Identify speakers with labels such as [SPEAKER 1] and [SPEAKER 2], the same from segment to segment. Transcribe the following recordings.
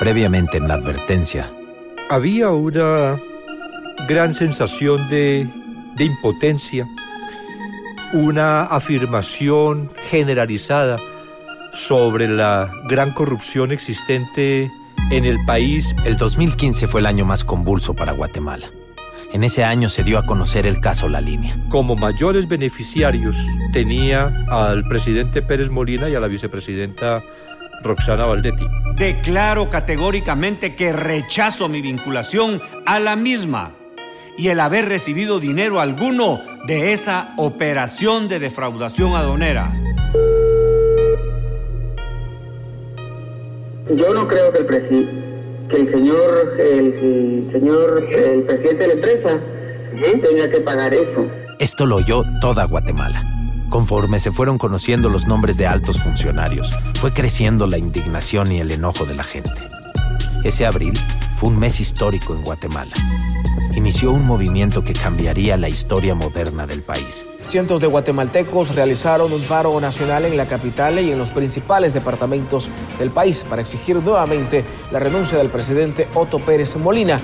[SPEAKER 1] Previamente en la advertencia.
[SPEAKER 2] Había una gran sensación de, de impotencia, una afirmación generalizada sobre la gran corrupción existente en el país.
[SPEAKER 1] El 2015 fue el año más convulso para Guatemala. En ese año se dio a conocer el caso La Línea.
[SPEAKER 2] Como mayores beneficiarios tenía al presidente Pérez Molina y a la vicepresidenta Roxana Valdetti.
[SPEAKER 3] Declaro categóricamente que rechazo mi vinculación a la misma y el haber recibido dinero alguno de esa operación de defraudación adonera.
[SPEAKER 4] Yo no creo que el presidente que el señor, el, señor, el presidente de la empresa tenga que pagar eso.
[SPEAKER 1] Esto lo oyó toda Guatemala. Conforme se fueron conociendo los nombres de altos funcionarios, fue creciendo la indignación y el enojo de la gente. Ese abril fue un mes histórico en Guatemala inició un movimiento que cambiaría la historia moderna del país.
[SPEAKER 5] Cientos de guatemaltecos realizaron un paro nacional en la capital y en los principales departamentos del país para exigir nuevamente la renuncia del presidente Otto Pérez Molina.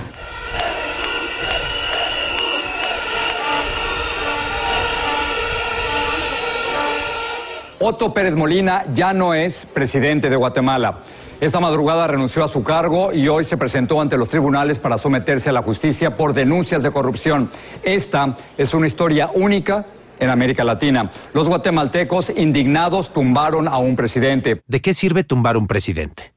[SPEAKER 6] Otto Pérez Molina ya no es presidente de Guatemala. Esta madrugada renunció a su cargo y hoy se presentó ante los tribunales para someterse a la justicia por denuncias de corrupción. Esta es una historia única en América Latina. Los guatemaltecos indignados tumbaron a un presidente.
[SPEAKER 1] ¿De qué sirve tumbar un presidente?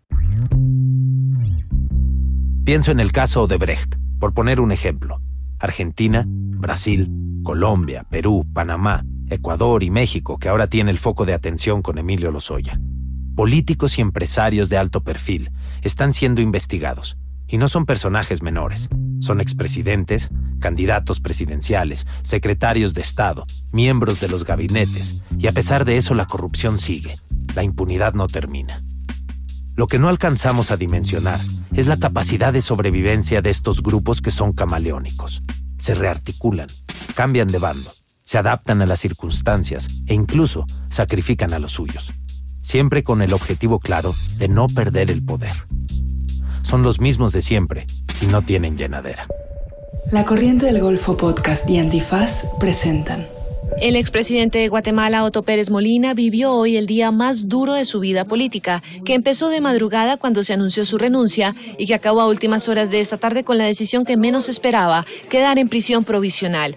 [SPEAKER 1] Pienso en el caso de Brecht, por poner un ejemplo. Argentina, Brasil, Colombia, Perú, Panamá, Ecuador y México, que ahora tiene el foco de atención con Emilio Lozoya políticos y empresarios de alto perfil están siendo investigados. Y no son personajes menores, son expresidentes, candidatos presidenciales, secretarios de Estado, miembros de los gabinetes, y a pesar de eso la corrupción sigue, la impunidad no termina. Lo que no alcanzamos a dimensionar es la capacidad de sobrevivencia de estos grupos que son camaleónicos. Se rearticulan, cambian de bando, se adaptan a las circunstancias e incluso sacrifican a los suyos siempre con el objetivo claro de no perder el poder. Son los mismos de siempre y no tienen llenadera.
[SPEAKER 7] La Corriente del Golfo Podcast y Antifaz presentan.
[SPEAKER 8] El expresidente de Guatemala, Otto Pérez Molina, vivió hoy el día más duro de su vida política, que empezó de madrugada cuando se anunció su renuncia y que acabó a últimas horas de esta tarde con la decisión que menos esperaba, quedar en prisión provisional.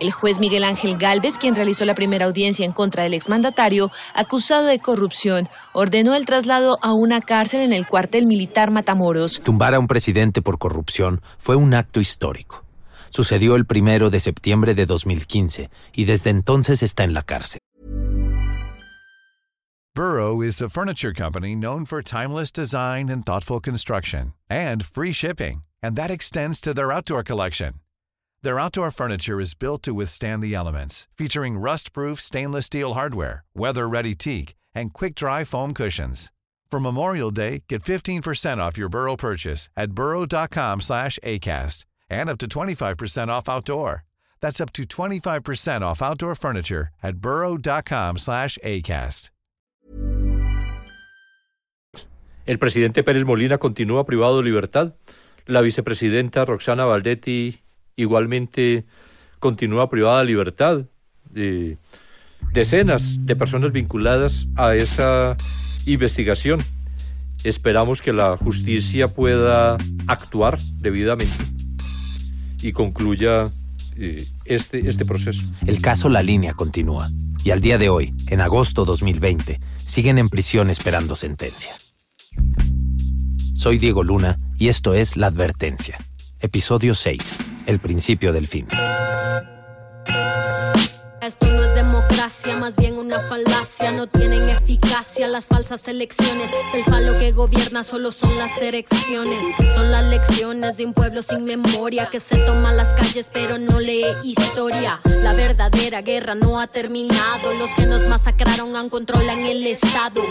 [SPEAKER 8] El juez Miguel Ángel Galvez, quien realizó la primera audiencia en contra del exmandatario, acusado de corrupción, ordenó el traslado a una cárcel en el cuartel militar Matamoros.
[SPEAKER 1] Tumbar a un presidente por corrupción fue un acto histórico. Sucedió el primero de septiembre de 2015 y desde entonces está en la cárcel.
[SPEAKER 9] Burrow is a furniture company known for timeless design and thoughtful construction and free shipping, and that extends to their outdoor collection. Their outdoor furniture is built to withstand the elements, featuring rust-proof stainless steel hardware, weather-ready teak, and quick-dry foam cushions. For Memorial Day, get 15% off your Burrow purchase at burrow.com slash ACAST and up to 25% off outdoor. That's up to 25% off outdoor furniture at burrow.com slash ACAST.
[SPEAKER 2] El presidente Pérez Molina continúa privado de libertad. La vicepresidenta Roxana Valdetti igualmente continúa privada de libertad. de decenas de personas vinculadas a esa investigación. Esperamos que la justicia pueda actuar debidamente y concluya eh, este, este proceso.
[SPEAKER 1] El caso La Línea continúa y al día de hoy, en agosto 2020, siguen en prisión esperando sentencia. Soy Diego Luna y esto es La Advertencia, episodio 6 el principio del fin.
[SPEAKER 10] Esto no es democracia, más bien una falacia. No tienen eficacia las falsas elecciones. El falo que gobierna solo son las elecciones. Son las lecciones de un pueblo sin memoria que se toma las calles pero no lee historia. La verdadera guerra no ha terminado. Los que nos masacraron aún controlan el Estado.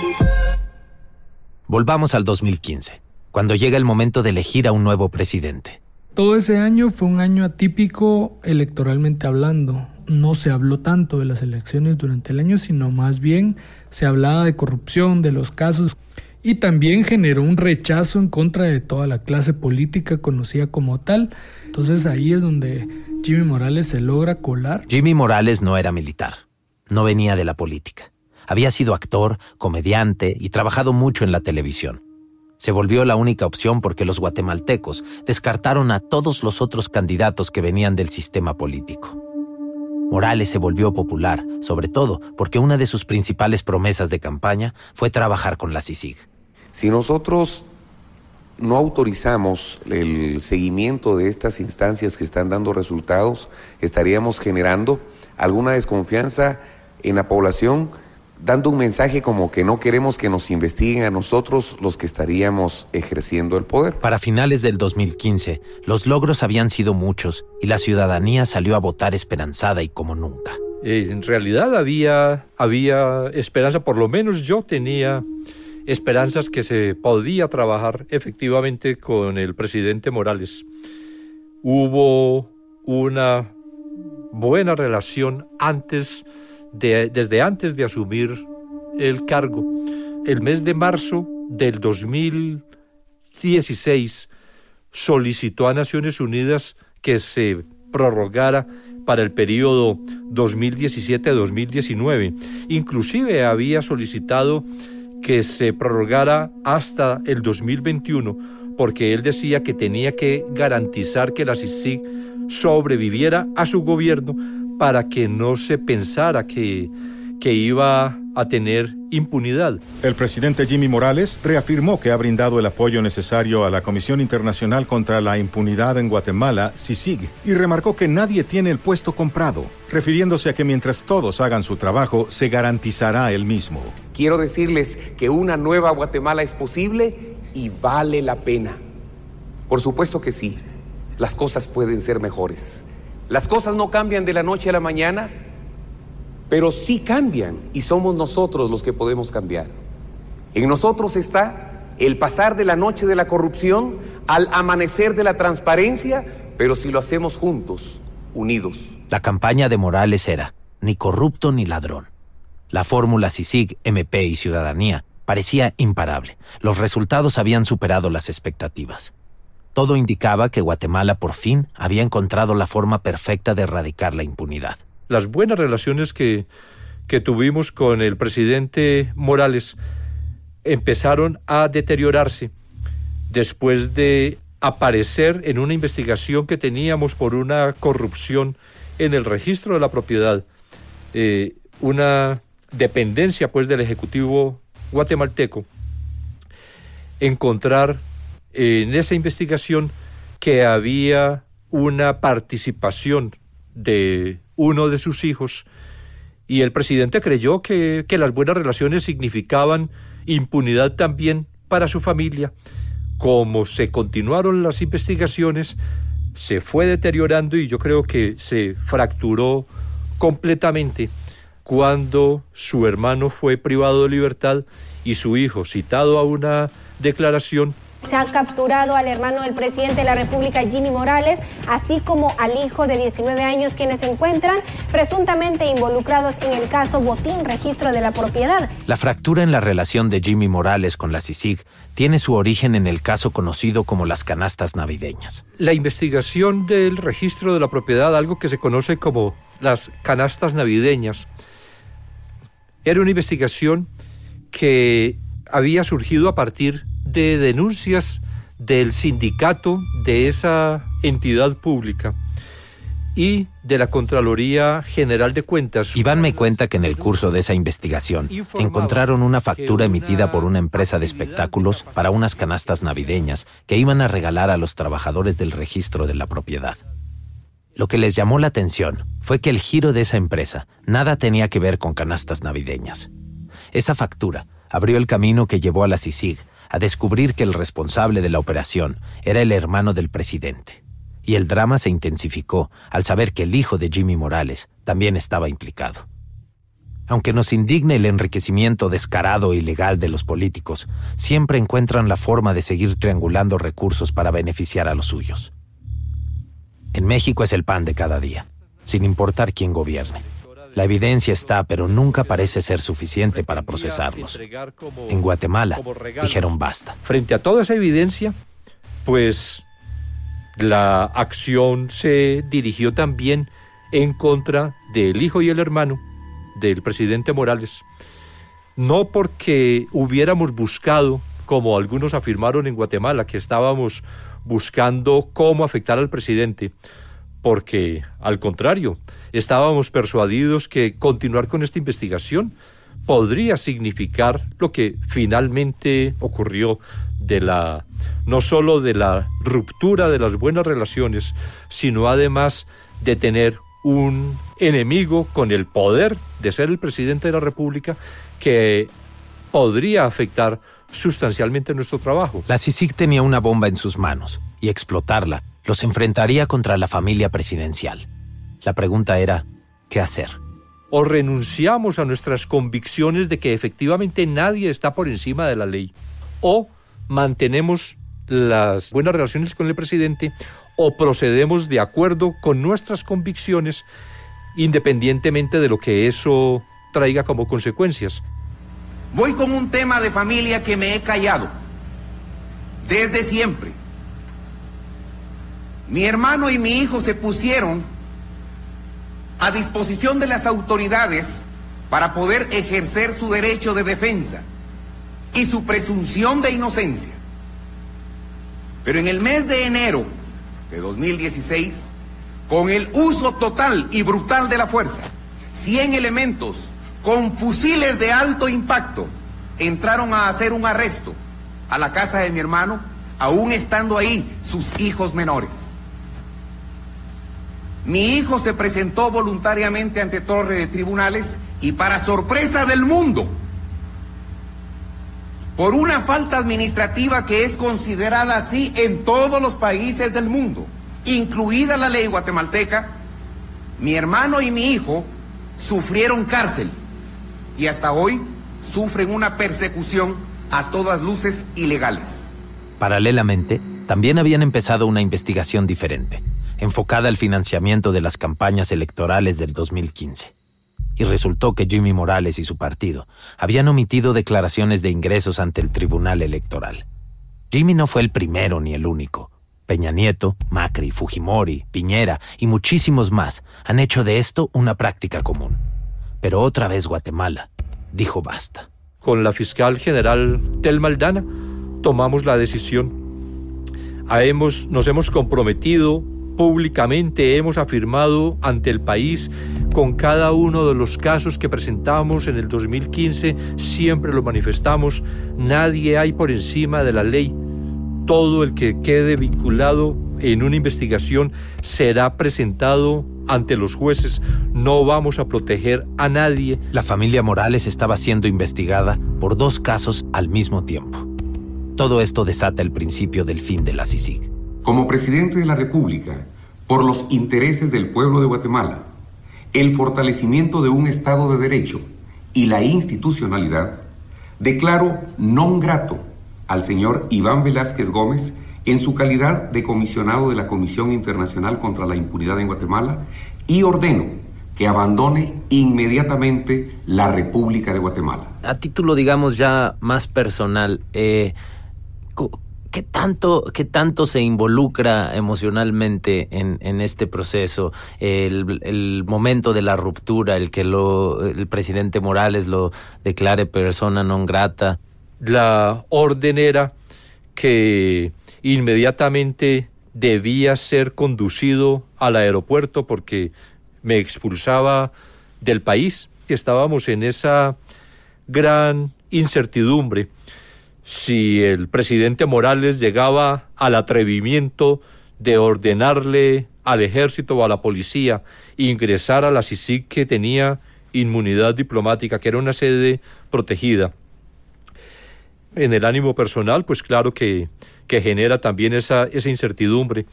[SPEAKER 1] Volvamos al 2015, cuando llega el momento de elegir a un nuevo presidente.
[SPEAKER 11] Todo ese año fue un año atípico electoralmente hablando. No se habló tanto de las elecciones durante el año, sino más bien se hablaba de corrupción, de los casos. y también generó un rechazo en contra de toda la clase política conocida como tal. Entonces ahí es donde Jimmy Morales se logra colar.
[SPEAKER 1] Jimmy Morales no era militar, no venía de la política. Había sido actor, comediante y trabajado mucho en la televisión. Se volvió la única opción porque los guatemaltecos descartaron a todos los otros candidatos que venían del sistema político. Morales se volvió popular, sobre todo porque una de sus principales promesas de campaña fue trabajar con la CICIG.
[SPEAKER 12] Si nosotros no autorizamos el seguimiento de estas instancias que están dando resultados, estaríamos generando alguna desconfianza en la población dando un mensaje como que no queremos que nos investiguen a nosotros los que estaríamos ejerciendo el poder.
[SPEAKER 1] Para finales del 2015, los logros habían sido muchos y la ciudadanía salió a votar esperanzada y como nunca.
[SPEAKER 2] En realidad había, había esperanza, por lo menos yo tenía esperanzas que se podía trabajar efectivamente con el presidente Morales. Hubo una buena relación antes desde antes de asumir el cargo. El mes de marzo del 2016 solicitó a Naciones Unidas que se prorrogara para el periodo 2017-2019. Inclusive había solicitado que se prorrogara hasta el 2021 porque él decía que tenía que garantizar que la CICIG sobreviviera a su gobierno para que no se pensara que, que iba a tener impunidad.
[SPEAKER 13] El presidente Jimmy Morales reafirmó que ha brindado el apoyo necesario a la Comisión Internacional contra la Impunidad en Guatemala, CICIG, y remarcó que nadie tiene el puesto comprado, refiriéndose a que mientras todos hagan su trabajo, se garantizará el mismo.
[SPEAKER 12] Quiero decirles que una nueva Guatemala es posible y vale la pena. Por supuesto que sí, las cosas pueden ser mejores. Las cosas no cambian de la noche a la mañana, pero sí cambian y somos nosotros los que podemos cambiar. En nosotros está el pasar de la noche de la corrupción al amanecer de la transparencia, pero si lo hacemos juntos, unidos.
[SPEAKER 1] La campaña de Morales era ni corrupto ni ladrón. La fórmula CICIG, MP y Ciudadanía parecía imparable. Los resultados habían superado las expectativas. Todo indicaba que Guatemala por fin había encontrado la forma perfecta de erradicar la impunidad.
[SPEAKER 2] Las buenas relaciones que, que tuvimos con el presidente Morales empezaron a deteriorarse después de aparecer en una investigación que teníamos por una corrupción en el registro de la propiedad, eh, una dependencia pues del Ejecutivo guatemalteco, encontrar en esa investigación que había una participación de uno de sus hijos y el presidente creyó que, que las buenas relaciones significaban impunidad también para su familia. Como se continuaron las investigaciones, se fue deteriorando y yo creo que se fracturó completamente cuando su hermano fue privado de libertad y su hijo, citado a una declaración,
[SPEAKER 14] se ha capturado al hermano del presidente de la República, Jimmy Morales, así como al hijo de 19 años, quienes se encuentran presuntamente involucrados en el caso Botín Registro de la Propiedad.
[SPEAKER 1] La fractura en la relación de Jimmy Morales con la CICIG tiene su origen en el caso conocido como las canastas navideñas.
[SPEAKER 2] La investigación del registro de la propiedad, algo que se conoce como las canastas navideñas, era una investigación que había surgido a partir de denuncias del sindicato de esa entidad pública y de la Contraloría General de Cuentas.
[SPEAKER 1] Iván me cuenta que en el curso de esa investigación encontraron una factura emitida por una empresa de espectáculos para unas canastas navideñas que iban a regalar a los trabajadores del registro de la propiedad. Lo que les llamó la atención fue que el giro de esa empresa nada tenía que ver con canastas navideñas. Esa factura abrió el camino que llevó a la CICIG a descubrir que el responsable de la operación era el hermano del presidente. Y el drama se intensificó al saber que el hijo de Jimmy Morales también estaba implicado. Aunque nos indigne el enriquecimiento descarado e ilegal de los políticos, siempre encuentran la forma de seguir triangulando recursos para beneficiar a los suyos. En México es el pan de cada día, sin importar quién gobierne. La evidencia está, pero nunca parece ser suficiente para procesarlos. En Guatemala dijeron basta.
[SPEAKER 2] Frente a toda esa evidencia, pues la acción se dirigió también en contra del hijo y el hermano del presidente Morales. No porque hubiéramos buscado, como algunos afirmaron en Guatemala, que estábamos buscando cómo afectar al presidente, porque al contrario, estábamos persuadidos que continuar con esta investigación podría significar lo que finalmente ocurrió de la no solo de la ruptura de las buenas relaciones, sino además de tener un enemigo con el poder de ser el presidente de la República que podría afectar sustancialmente nuestro trabajo.
[SPEAKER 1] La CICIG tenía una bomba en sus manos y explotarla los enfrentaría contra la familia presidencial. La pregunta era, ¿qué hacer?
[SPEAKER 2] O renunciamos a nuestras convicciones de que efectivamente nadie está por encima de la ley, o mantenemos las buenas relaciones con el presidente, o procedemos de acuerdo con nuestras convicciones, independientemente de lo que eso traiga como consecuencias.
[SPEAKER 15] Voy con un tema de familia que me he callado desde siempre. Mi hermano y mi hijo se pusieron a disposición de las autoridades para poder ejercer su derecho de defensa y su presunción de inocencia. Pero en el mes de enero de 2016, con el uso total y brutal de la fuerza, 100 elementos con fusiles de alto impacto entraron a hacer un arresto a la casa de mi hermano, aún estando ahí sus hijos menores. Mi hijo se presentó voluntariamente ante torre de tribunales y para sorpresa del mundo, por una falta administrativa que es considerada así en todos los países del mundo, incluida la ley guatemalteca, mi hermano y mi hijo sufrieron cárcel y hasta hoy sufren una persecución a todas luces ilegales.
[SPEAKER 1] Paralelamente, también habían empezado una investigación diferente enfocada al financiamiento de las campañas electorales del 2015. Y resultó que Jimmy Morales y su partido habían omitido declaraciones de ingresos ante el Tribunal Electoral. Jimmy no fue el primero ni el único. Peña Nieto, Macri, Fujimori, Piñera y muchísimos más han hecho de esto una práctica común. Pero otra vez Guatemala dijo basta.
[SPEAKER 2] Con la fiscal general Tel Maldana tomamos la decisión. nos hemos comprometido públicamente hemos afirmado ante el país con cada uno de los casos que presentamos en el 2015, siempre lo manifestamos, nadie hay por encima de la ley. Todo el que quede vinculado en una investigación será presentado ante los jueces. No vamos a proteger a nadie.
[SPEAKER 1] La familia Morales estaba siendo investigada por dos casos al mismo tiempo. Todo esto desata el principio del fin de la CICIG.
[SPEAKER 12] Como presidente de la República, por los intereses del pueblo de Guatemala, el fortalecimiento de un Estado de Derecho y la institucionalidad, declaro non grato al señor Iván Velázquez Gómez en su calidad de comisionado de la Comisión Internacional contra la Impunidad en Guatemala y ordeno que abandone inmediatamente la República de Guatemala.
[SPEAKER 1] A título, digamos, ya más personal, eh, ¿Qué tanto, ¿Qué tanto se involucra emocionalmente en, este proceso? El, momento de la ruptura, el que lo, el presidente Morales lo declare persona non grata.
[SPEAKER 2] La orden era que inmediatamente debía ser conducido al aeropuerto porque me expulsaba del país, estábamos en esa gran incertidumbre si el presidente Morales llegaba al atrevimiento de ordenarle al ejército o a la policía ingresar a la CICIG que tenía inmunidad diplomática, que era una sede protegida. En el ánimo personal, pues claro que, que genera también esa, esa incertidumbre,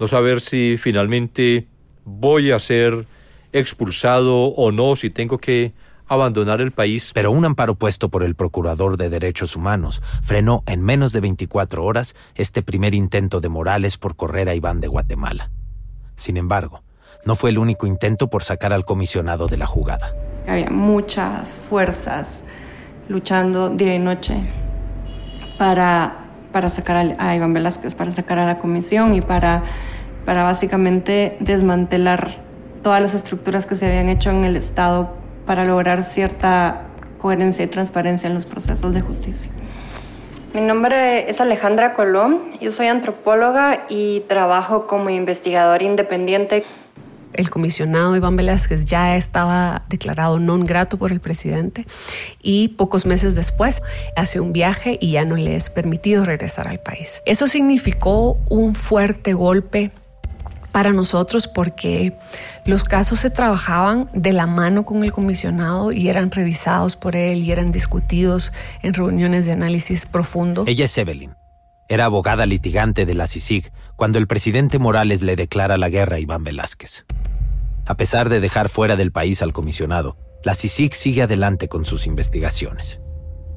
[SPEAKER 2] no saber si finalmente voy a ser expulsado o no, si tengo que abandonar el país.
[SPEAKER 1] Pero un amparo puesto por el Procurador de Derechos Humanos frenó en menos de 24 horas este primer intento de Morales por correr a Iván de Guatemala. Sin embargo, no fue el único intento por sacar al comisionado de la jugada.
[SPEAKER 16] Había muchas fuerzas luchando día y noche para, para sacar a, Iván Velázquez, para sacar a la comisión y para, para básicamente desmantelar todas las estructuras que se habían hecho en el Estado para lograr cierta coherencia y transparencia en los procesos de justicia. Mi nombre es Alejandra Colón, yo soy antropóloga y trabajo como investigadora independiente
[SPEAKER 17] el comisionado Iván Velázquez ya estaba declarado non grato por el presidente y pocos meses después hace un viaje y ya no le es permitido regresar al país. Eso significó un fuerte golpe para nosotros porque los casos se trabajaban de la mano con el comisionado y eran revisados por él y eran discutidos en reuniones de análisis profundo.
[SPEAKER 1] Ella es Evelyn. Era abogada litigante de la CICIG cuando el presidente Morales le declara la guerra a Iván Velázquez. A pesar de dejar fuera del país al comisionado, la CICIG sigue adelante con sus investigaciones.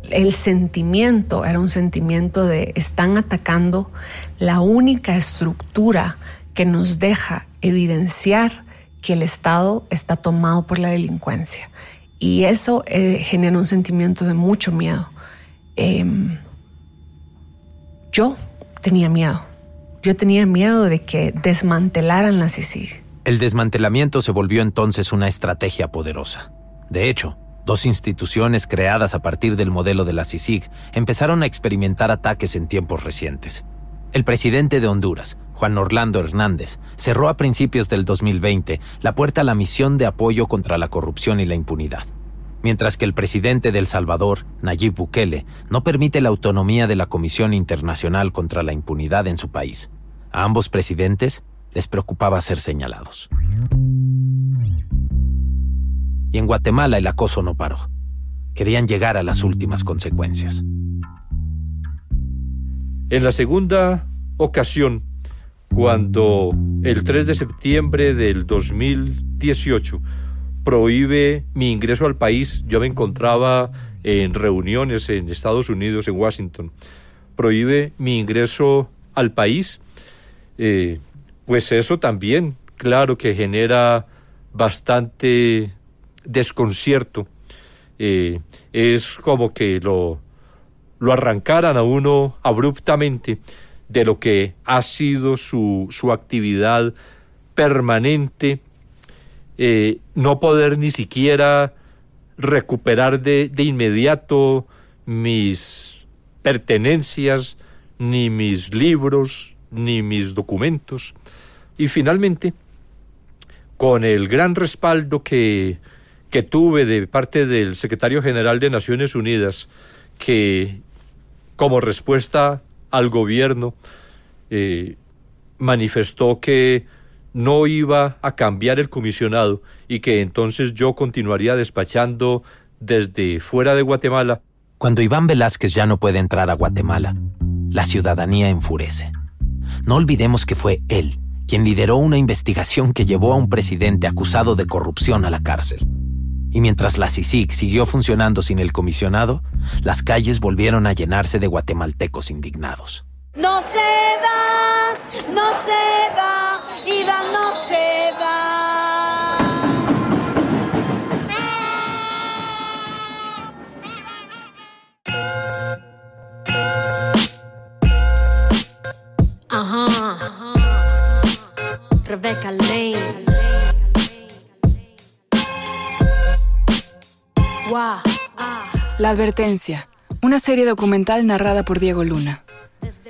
[SPEAKER 17] El sentimiento era un sentimiento de están atacando la única estructura que nos deja evidenciar que el Estado está tomado por la delincuencia. Y eso eh, genera un sentimiento de mucho miedo. Em, yo tenía miedo. Yo tenía miedo de que desmantelaran la CICIG
[SPEAKER 1] el desmantelamiento se volvió entonces una estrategia poderosa. De hecho, dos instituciones creadas a partir del modelo de la CICIG empezaron a experimentar ataques en tiempos recientes. El presidente de Honduras, Juan Orlando Hernández, cerró a principios del 2020 la puerta a la misión de apoyo contra la corrupción y la impunidad, mientras que el presidente de El Salvador, Nayib Bukele, no permite la autonomía de la Comisión Internacional contra la Impunidad en su país. A ambos presidentes les preocupaba ser señalados. Y en Guatemala el acoso no paró. Querían llegar a las últimas consecuencias.
[SPEAKER 2] En la segunda ocasión, cuando el 3 de septiembre del 2018 prohíbe mi ingreso al país, yo me encontraba en reuniones en Estados Unidos, en Washington, prohíbe mi ingreso al país, eh, pues eso también, claro que genera bastante desconcierto. Eh, es como que lo, lo arrancaran a uno abruptamente de lo que ha sido su, su actividad permanente, eh, no poder ni siquiera recuperar de, de inmediato mis pertenencias, ni mis libros, ni mis documentos. Y finalmente, con el gran respaldo que, que tuve de parte del secretario general de Naciones Unidas, que como respuesta al gobierno eh, manifestó que no iba a cambiar el comisionado y que entonces yo continuaría despachando desde fuera de Guatemala.
[SPEAKER 1] Cuando Iván Velázquez ya no puede entrar a Guatemala, la ciudadanía enfurece. No olvidemos que fue él quien lideró una investigación que llevó a un presidente acusado de corrupción a la cárcel. Y mientras la CICIG siguió funcionando sin el comisionado, las calles volvieron a llenarse de guatemaltecos indignados.
[SPEAKER 10] No se da, no se da, Ida no se da. Ajá. Rebecca Lane.
[SPEAKER 7] La Advertencia, una serie documental narrada por Diego Luna,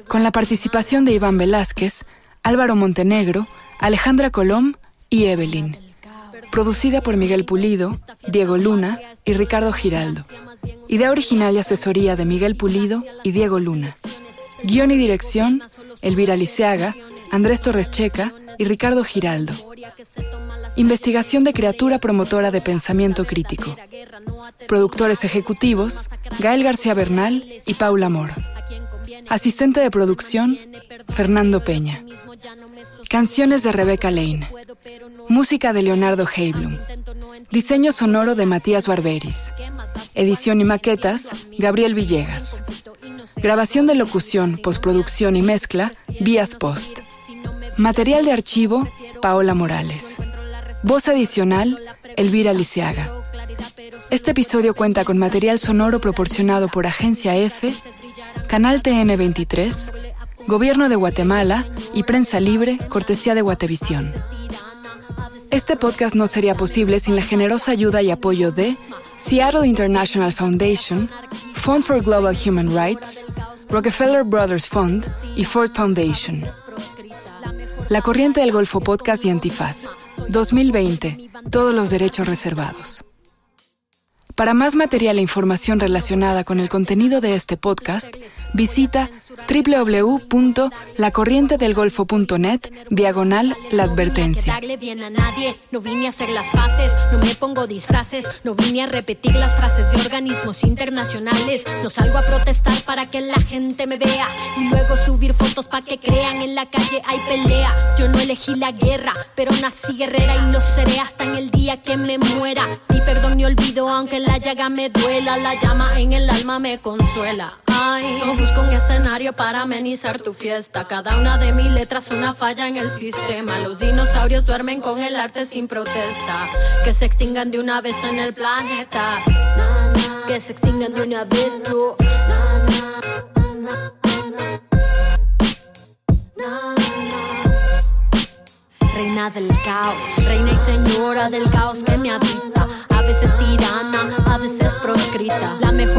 [SPEAKER 7] con la participación de Iván Velázquez, Álvaro Montenegro, Alejandra Colom y Evelyn. Producida por Miguel Pulido, Diego Luna y Ricardo Giraldo. Idea original y asesoría de Miguel Pulido y Diego Luna. Guión y dirección, Elvira Liceaga, Andrés Torres Checa y Ricardo Giraldo. Investigación de criatura promotora de pensamiento crítico. Productores ejecutivos, Gael García Bernal y Paula Moro. Asistente de producción, Fernando Peña. Canciones de Rebecca Lane. Música de Leonardo Heiblum. Diseño sonoro de Matías Barberis. Edición y maquetas, Gabriel Villegas. Grabación de locución, postproducción y mezcla, Vías Post. Material de archivo, Paola Morales. Voz adicional, Elvira Lisiaga. Este episodio cuenta con material sonoro proporcionado por Agencia F, Canal TN 23, Gobierno de Guatemala y Prensa Libre, cortesía de Guatevisión. Este podcast no sería posible sin la generosa ayuda y apoyo de Seattle International Foundation, Fund for Global Human Rights, Rockefeller Brothers Fund y Ford Foundation. La Corriente del Golfo Podcast y Antifaz. 2020. Todos los derechos reservados. Para más material e información relacionada con el contenido de este podcast, visita www.lacorrientedelgolfo.net diagonal la advertencia.
[SPEAKER 10] bien a nadie, no vine a hacer las paces, no me pongo disfraces, no vine a repetir las frases de organismos internacionales, no salgo a protestar para que la gente me vea y luego subir fotos para que crean en la calle hay pelea. Yo no elegí la guerra, pero nací guerrera y lo seré hasta en el día que me muera. Ni perdón ni olvido, aunque la llaga me duela, la llama en el alma me consuela. No busco un escenario para amenizar tu fiesta. Cada una de mis letras una falla en el sistema. Los dinosaurios duermen con el arte sin protesta. Que se extingan de una vez en el planeta. Que se extingan de una vez tú. Reina del caos, reina y señora del caos que me habita. A veces tirana, a veces proscrita. La mejor